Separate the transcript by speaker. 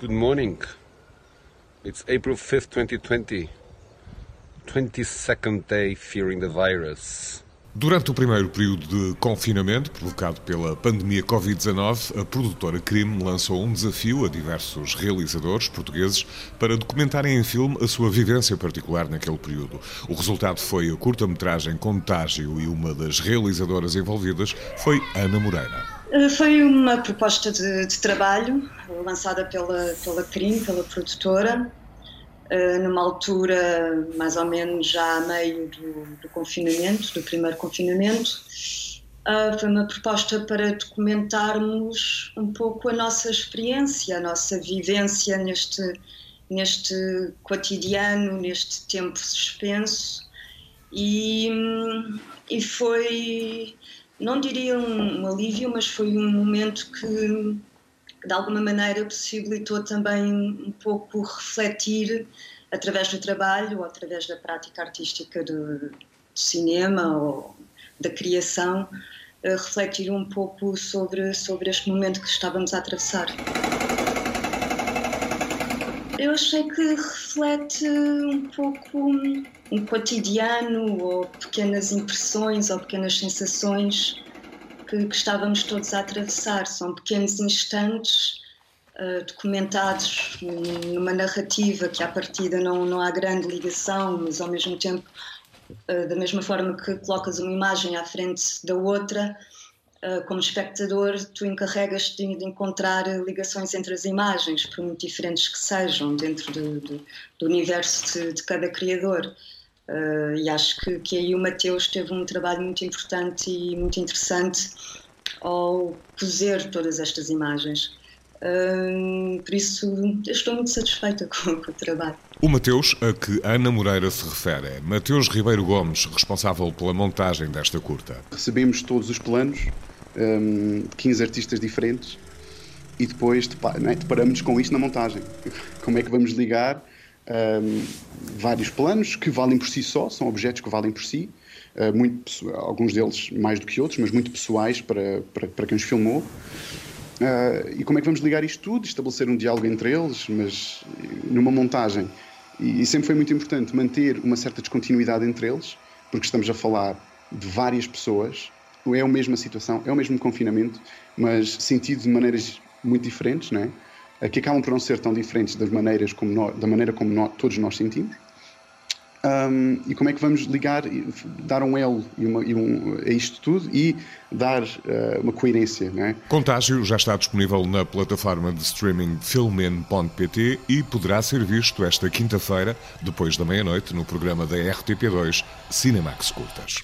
Speaker 1: Good morning. It's April 5th, 2020. 22nd day fearing the virus.
Speaker 2: Durante o primeiro período de confinamento provocado pela pandemia Covid-19, a produtora Crime lançou um desafio a diversos realizadores portugueses para documentarem em filme a sua vivência particular naquele período. O resultado foi a curta-metragem Contágio e uma das realizadoras envolvidas foi Ana Moreira.
Speaker 3: Eh, foi uma proposta de, de trabalho lançada pela, pela Crime, pela produtora, eh, numa altura mais ou menos já a meio do, do confinamento, do primeiro confinamento. Uh, foi uma proposta para documentarmos um pouco a nossa experiência, a nossa vivência neste, neste cotidiano, neste tempo suspenso. E, e foi, não diria um, um alívio, mas foi um momento que de alguma maneira possibilitou também um pouco refletir através do trabalho ou através da prática artística do, do cinema ou da criação refletir um pouco sobre sobre este momento que estávamos a atravessar. Eu achei que reflete um pouco um cotidiano ou pequenas impressões ou pequenas sensações que, que estávamos todos a atravessar. São pequenos instantes uh, documentados numa narrativa que, à partida, não, não há grande ligação, mas ao mesmo tempo, uh, da mesma forma que colocas uma imagem à frente da outra, uh, como espectador, tu encarregas de, de encontrar ligações entre as imagens, por muito diferentes que sejam, dentro de, de, do universo de, de cada criador. Uh, e acho que, que aí o Mateus teve um trabalho muito importante e muito interessante ao cozer todas estas imagens. Uh, por isso, estou muito satisfeita com, com, o trabalho.
Speaker 2: O Mateus a que Ana Moreira se refere é Mateus Ribeiro Gomes, responsável pela montagem desta curta.
Speaker 4: Recebemos todos os planos, um, 15 artistas diferentes, e depois né, deparamos com isto na montagem. Como é que vamos ligar um, vários planos que valem por si só, são objetos que valem por si, uh, muito, alguns deles mais do que outros, mas muito pessoais para, para, para quem os filmou. Uh, e como é que vamos ligar isto tudo, estabelecer um diálogo entre eles, mas numa montagem. E, e sempre foi muito importante manter uma certa descontinuidade entre eles, porque estamos a falar de várias pessoas, é a mesma situação, é o mesmo confinamento, mas sentido de maneiras muito diferentes, não é? Que acabam por não ser tão diferentes das maneiras como nós, da maneira como nós, todos nós sentimos. Um, e como é que vamos ligar, dar um elo e uma, e um, a isto tudo e dar uh, uma coerência, não é?
Speaker 2: Contágio já está disponível na plataforma de streaming filmen.pt e poderá ser visto esta quinta-feira, depois da meia-noite, no programa da RTP2 Cinemax Curtas.